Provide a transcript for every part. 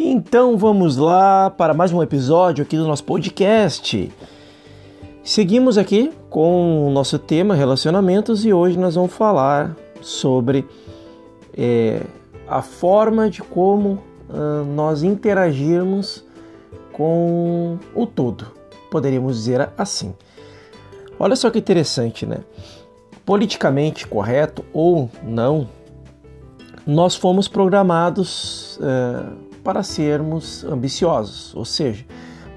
Então vamos lá para mais um episódio aqui do nosso podcast. Seguimos aqui com o nosso tema relacionamentos e hoje nós vamos falar sobre é, a forma de como uh, nós interagirmos com o todo, poderíamos dizer assim. Olha só que interessante, né? Politicamente correto ou não, nós fomos programados uh, para sermos ambiciosos, ou seja,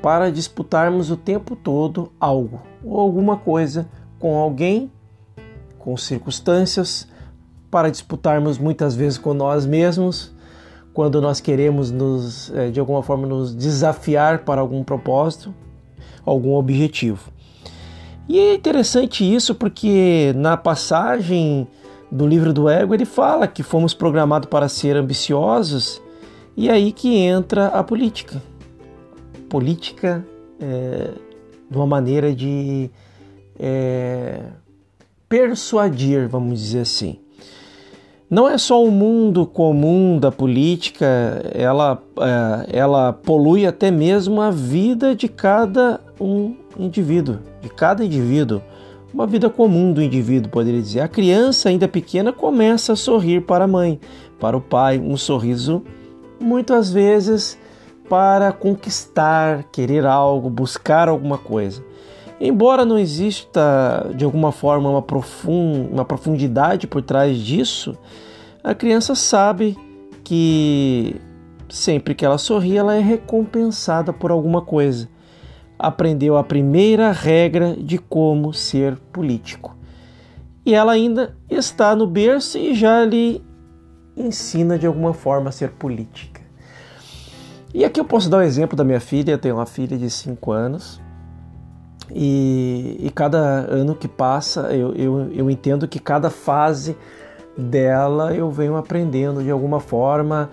para disputarmos o tempo todo algo ou alguma coisa com alguém, com circunstâncias, para disputarmos muitas vezes com nós mesmos, quando nós queremos nos, eh, de alguma forma nos desafiar para algum propósito, algum objetivo. E é interessante isso porque na passagem do livro do ego ele fala que fomos programados para ser ambiciosos e aí que entra a política política é, de uma maneira de é, persuadir, vamos dizer assim. Não é só o mundo comum da política, ela, é, ela polui até mesmo a vida de cada um indivíduo, de cada indivíduo. Uma vida comum do indivíduo, poderia dizer. A criança, ainda pequena, começa a sorrir para a mãe, para o pai, um sorriso muitas vezes para conquistar, querer algo, buscar alguma coisa. Embora não exista de alguma forma uma, uma profundidade por trás disso, a criança sabe que sempre que ela sorri, ela é recompensada por alguma coisa. Aprendeu a primeira regra de como ser político. E ela ainda está no berço e já lhe ensina de alguma forma a ser política. E aqui eu posso dar um exemplo da minha filha. Eu tenho uma filha de 5 anos. E, e, cada ano que passa, eu, eu, eu entendo que cada fase dela eu venho aprendendo de alguma forma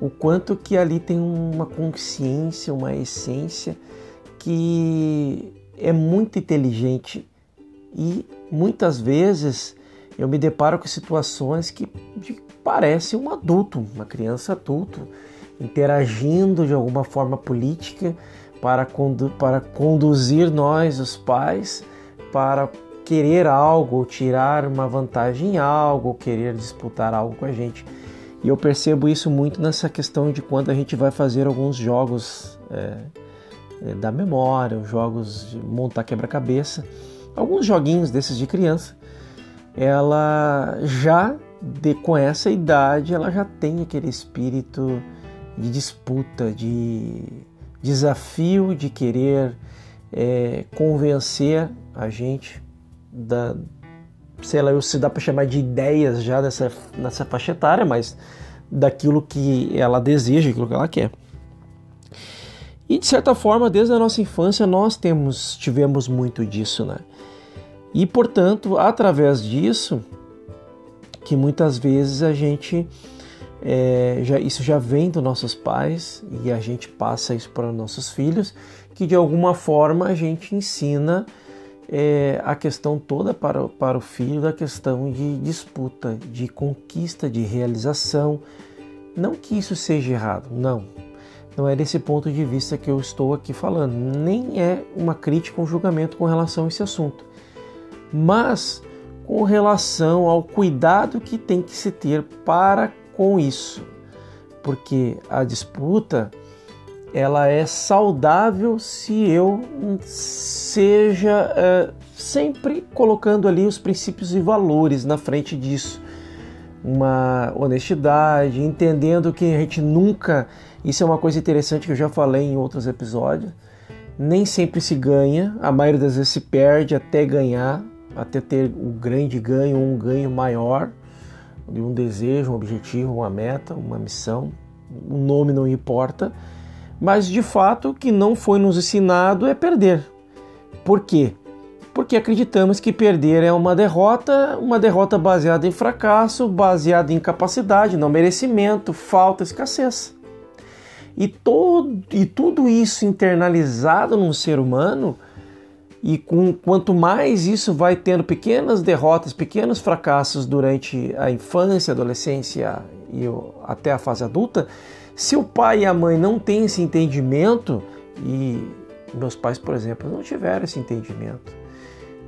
o quanto que ali tem uma consciência, uma essência que é muito inteligente e muitas vezes eu me deparo com situações que parecem um adulto, uma criança adulto interagindo de alguma forma política para, condu para conduzir nós, os pais, para querer algo, ou tirar uma vantagem em algo, ou querer disputar algo com a gente. E eu percebo isso muito nessa questão de quando a gente vai fazer alguns jogos é, é, da memória, jogos de montar quebra-cabeça, alguns joguinhos desses de criança, ela já de, com essa idade ela já tem aquele espírito de disputa, de desafio, de querer é, convencer a gente da, sei lá, se dá para chamar de ideias já nessa, nessa faixa etária, mas daquilo que ela deseja, aquilo que ela quer. E de certa forma, desde a nossa infância nós temos tivemos muito disso, né? E portanto, através disso, que muitas vezes a gente é, já, isso já vem dos nossos pais e a gente passa isso para nossos filhos, que de alguma forma a gente ensina é, a questão toda para, para o filho da questão de disputa, de conquista, de realização. Não que isso seja errado, não. Não é desse ponto de vista que eu estou aqui falando, nem é uma crítica um julgamento com relação a esse assunto. Mas com relação ao cuidado que tem que se ter para com isso, porque a disputa ela é saudável se eu seja é, sempre colocando ali os princípios e valores na frente disso. Uma honestidade, entendendo que a gente nunca. Isso é uma coisa interessante que eu já falei em outros episódios. Nem sempre se ganha, a maioria das vezes se perde até ganhar, até ter um grande ganho, um ganho maior de um desejo, um objetivo, uma meta, uma missão, o nome não importa, mas de fato o que não foi nos ensinado é perder. Por quê? Porque acreditamos que perder é uma derrota, uma derrota baseada em fracasso, baseada em incapacidade, não merecimento, falta, escassez. E, todo, e tudo isso internalizado num ser humano e com, quanto mais isso vai tendo pequenas derrotas, pequenos fracassos durante a infância, adolescência e até a fase adulta, Se o pai e a mãe não têm esse entendimento, e meus pais, por exemplo, não tiveram esse entendimento,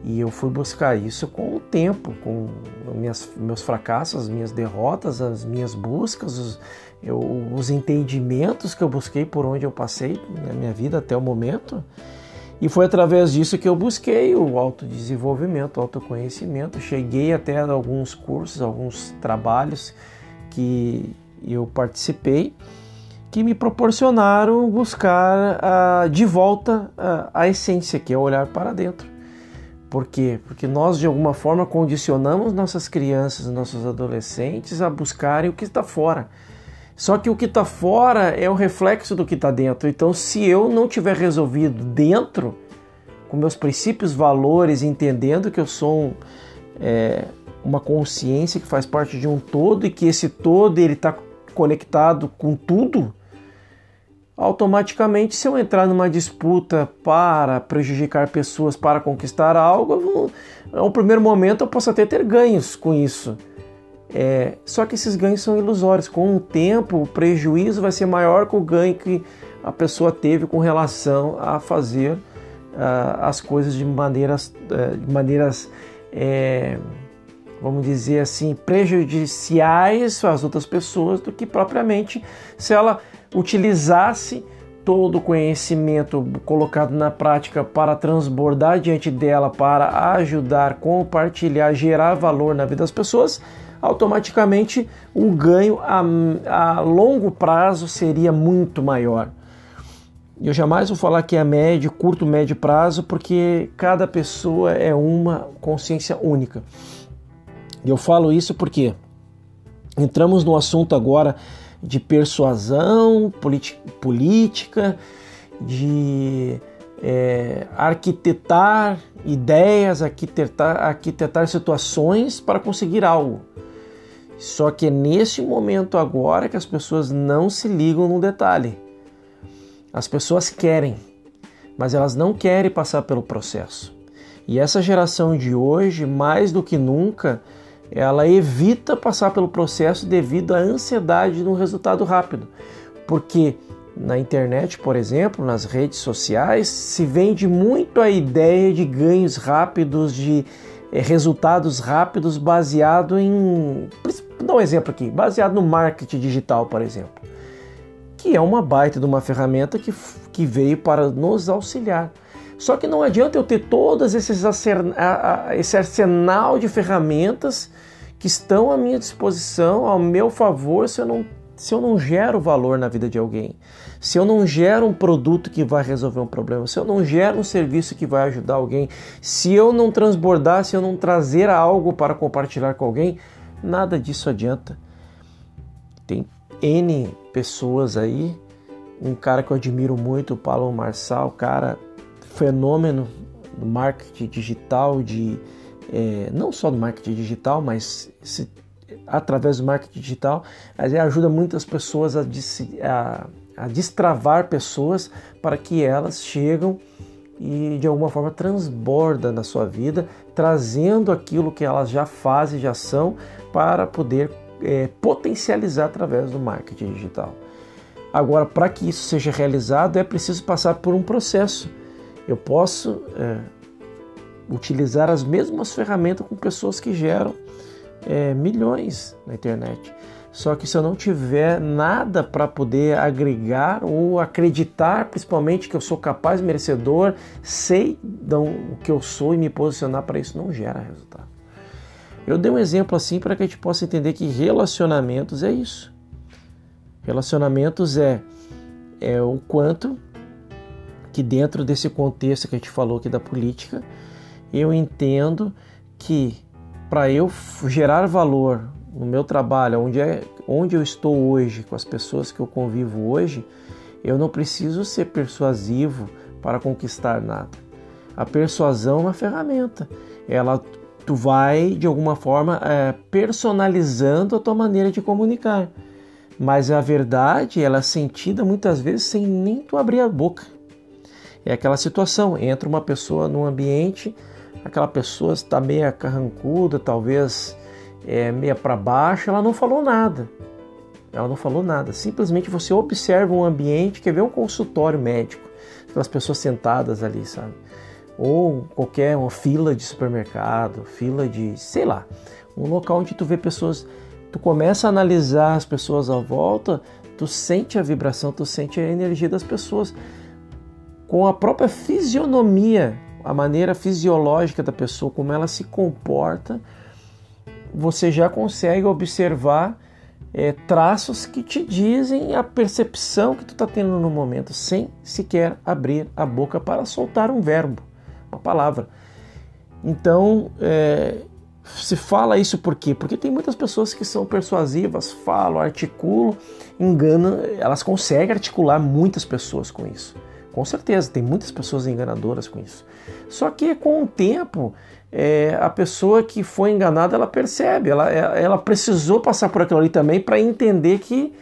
e eu fui buscar isso com o tempo, com minhas, meus fracassos, as minhas derrotas, as minhas buscas, os, eu, os entendimentos que eu busquei por onde eu passei na minha vida até o momento. E foi através disso que eu busquei o autodesenvolvimento, o autoconhecimento. Cheguei até alguns cursos, alguns trabalhos que eu participei que me proporcionaram buscar uh, de volta uh, a essência, que é olhar para dentro. Por quê? Porque nós, de alguma forma, condicionamos nossas crianças, nossos adolescentes a buscarem o que está fora. Só que o que está fora é o reflexo do que está dentro. Então, se eu não tiver resolvido dentro, com meus princípios, valores, entendendo que eu sou um, é, uma consciência que faz parte de um todo e que esse todo ele está conectado com tudo, automaticamente, se eu entrar numa disputa para prejudicar pessoas, para conquistar algo, no primeiro momento eu posso até ter ganhos com isso. É, só que esses ganhos são ilusórios. Com o tempo, o prejuízo vai ser maior que o ganho que a pessoa teve com relação a fazer uh, as coisas de maneiras, uh, de maneiras é, vamos dizer assim, prejudiciais às outras pessoas do que propriamente se ela utilizasse todo o conhecimento colocado na prática para transbordar diante dela, para ajudar, compartilhar, gerar valor na vida das pessoas, automaticamente o ganho a, a longo prazo seria muito maior. Eu jamais vou falar que é médio, curto, médio prazo, porque cada pessoa é uma consciência única. Eu falo isso porque entramos no assunto agora de persuasão política, de é, arquitetar ideias, arquitetar, arquitetar situações para conseguir algo. Só que é nesse momento agora que as pessoas não se ligam no detalhe. As pessoas querem, mas elas não querem passar pelo processo. E essa geração de hoje, mais do que nunca, ela evita passar pelo processo devido à ansiedade de um resultado rápido. Porque na internet, por exemplo, nas redes sociais, se vende muito a ideia de ganhos rápidos, de é, resultados rápidos baseado em. Vou dar um exemplo aqui, baseado no marketing digital, por exemplo, que é uma baita de uma ferramenta que, que veio para nos auxiliar. Só que não adianta eu ter todos esses esse arsenal de ferramentas que estão à minha disposição, ao meu favor, se eu não se eu não gero valor na vida de alguém, se eu não gero um produto que vai resolver um problema, se eu não gero um serviço que vai ajudar alguém, se eu não transbordar, se eu não trazer algo para compartilhar com alguém, nada disso adianta. Tem N pessoas aí, um cara que eu admiro muito, o Paulo Marçal, cara fenômeno do marketing digital, de é, não só do marketing digital, mas se, através do marketing digital, ele ajuda muitas pessoas a, a, a destravar pessoas para que elas chegam e de alguma forma transborda na sua vida, trazendo aquilo que elas já fazem, já são, para poder é, potencializar através do marketing digital. Agora, para que isso seja realizado, é preciso passar por um processo eu posso é, utilizar as mesmas ferramentas com pessoas que geram é, milhões na internet. Só que se eu não tiver nada para poder agregar ou acreditar, principalmente que eu sou capaz, merecedor, sei o que eu sou e me posicionar para isso, não gera resultado. Eu dei um exemplo assim para que a gente possa entender que relacionamentos é isso. Relacionamentos é, é o quanto que dentro desse contexto que a gente falou aqui da política, eu entendo que para eu gerar valor no meu trabalho, onde, é, onde eu estou hoje, com as pessoas que eu convivo hoje, eu não preciso ser persuasivo para conquistar nada. A persuasão é uma ferramenta. Ela tu vai de alguma forma é, personalizando a tua maneira de comunicar. Mas a verdade ela é sentida muitas vezes sem nem tu abrir a boca. É aquela situação, entra uma pessoa num ambiente, aquela pessoa está meia carrancuda, talvez é, meia para baixo, ela não falou nada. Ela não falou nada. Simplesmente você observa um ambiente, quer ver um consultório médico, aquelas pessoas sentadas ali, sabe? Ou qualquer uma fila de supermercado, fila de, sei lá, um local onde tu vê pessoas, tu começa a analisar as pessoas à volta, tu sente a vibração, tu sente a energia das pessoas com a própria fisionomia, a maneira fisiológica da pessoa, como ela se comporta, você já consegue observar é, traços que te dizem a percepção que tu está tendo no momento, sem sequer abrir a boca para soltar um verbo, uma palavra. Então, é, se fala isso por quê? Porque tem muitas pessoas que são persuasivas, falam, articulam, enganam, elas conseguem articular muitas pessoas com isso. Com certeza, tem muitas pessoas enganadoras com isso. Só que com o tempo, é, a pessoa que foi enganada, ela percebe, ela, ela precisou passar por aquilo ali também para entender que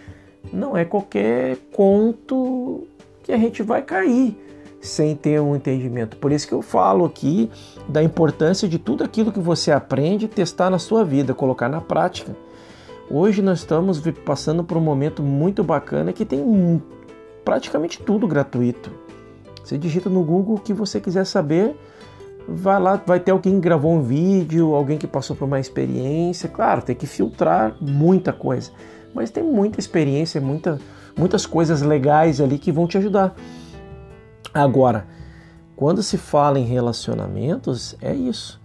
não é qualquer conto que a gente vai cair sem ter um entendimento. Por isso que eu falo aqui da importância de tudo aquilo que você aprende testar na sua vida, colocar na prática. Hoje nós estamos passando por um momento muito bacana que tem praticamente tudo gratuito. Você digita no Google o que você quiser saber, vai lá, vai ter alguém que gravou um vídeo, alguém que passou por uma experiência. Claro, tem que filtrar muita coisa, mas tem muita experiência, muita, muitas coisas legais ali que vão te ajudar. Agora, quando se fala em relacionamentos, é isso.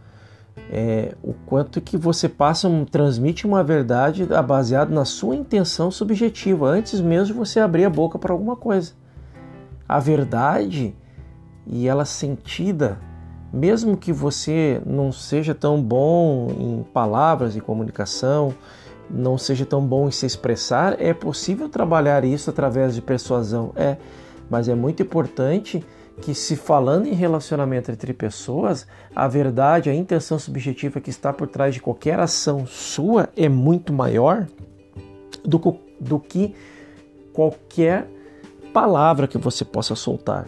É o quanto que você passa, transmite uma verdade baseada na sua intenção subjetiva, antes mesmo de você abrir a boca para alguma coisa. A verdade e ela sentida, mesmo que você não seja tão bom em palavras e comunicação, não seja tão bom em se expressar, é possível trabalhar isso através de persuasão. É, mas é muito importante que, se falando em relacionamento entre pessoas, a verdade, a intenção subjetiva que está por trás de qualquer ação sua é muito maior do, do que qualquer palavra que você possa soltar.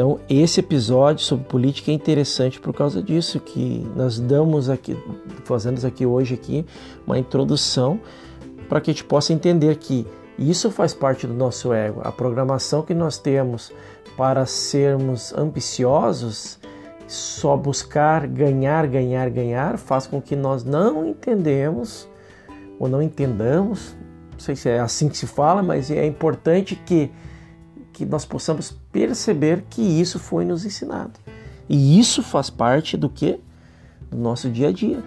Então, esse episódio sobre política é interessante por causa disso que nós damos aqui, fazemos aqui hoje aqui uma introdução para que a gente possa entender que isso faz parte do nosso ego. A programação que nós temos para sermos ambiciosos, só buscar ganhar, ganhar, ganhar, faz com que nós não entendemos ou não entendamos. Não sei se é assim que se fala, mas é importante que, que nós possamos perceber que isso foi nos ensinado. E isso faz parte do que? Do nosso dia a dia.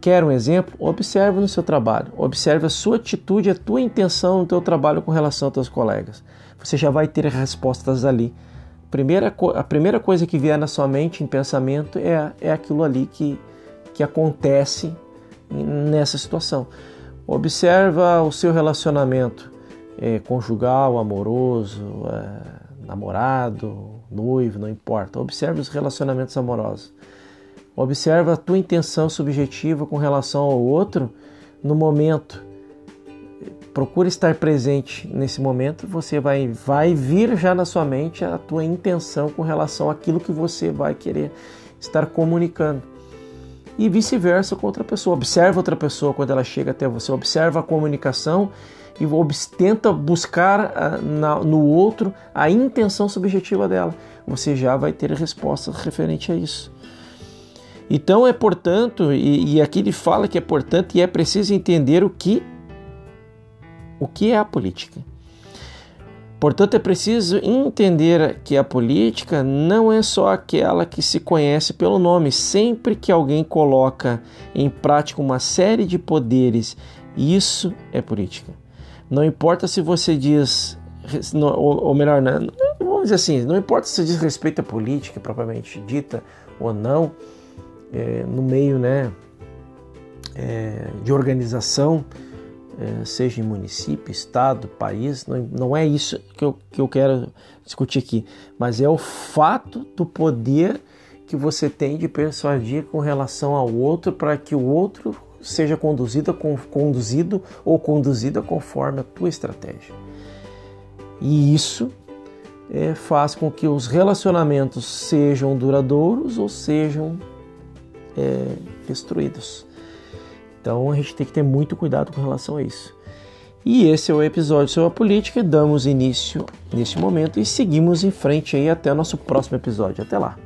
Quer um exemplo? Observe no seu trabalho. Observe a sua atitude, a tua intenção no teu trabalho com relação aos teus colegas. Você já vai ter respostas ali. Primeira, a primeira coisa que vier na sua mente, em pensamento, é, é aquilo ali que, que acontece nessa situação. Observa o seu relacionamento é, conjugal, amoroso, é, namorado, noivo, não importa. Observe os relacionamentos amorosos. Observa a tua intenção subjetiva com relação ao outro no momento. Procura estar presente nesse momento, você vai, vai vir já na sua mente a tua intenção com relação àquilo que você vai querer estar comunicando. E vice-versa com outra pessoa. Observa outra pessoa quando ela chega até você, observa a comunicação e tenta buscar ah, no outro a intenção subjetiva dela. Você já vai ter respostas referente a isso. Então é portanto, e, e aqui ele fala que é portanto e é preciso entender o que o que é a política. Portanto, é preciso entender que a política não é só aquela que se conhece pelo nome. Sempre que alguém coloca em prática uma série de poderes, isso é política. Não importa se você diz, ou melhor, vamos dizer assim, não importa se diz respeito à política propriamente dita ou não, é, no meio né, é, de organização, é, seja em município, estado, país, não, não é isso que eu, que eu quero discutir aqui, mas é o fato do poder que você tem de persuadir com relação ao outro para que o outro seja conduzido, conduzido ou conduzida conforme a tua estratégia. E isso é, faz com que os relacionamentos sejam duradouros ou sejam é, destruídos. Então a gente tem que ter muito cuidado com relação a isso. E esse é o episódio sobre a política. Damos início neste momento e seguimos em frente aí até o nosso próximo episódio. Até lá!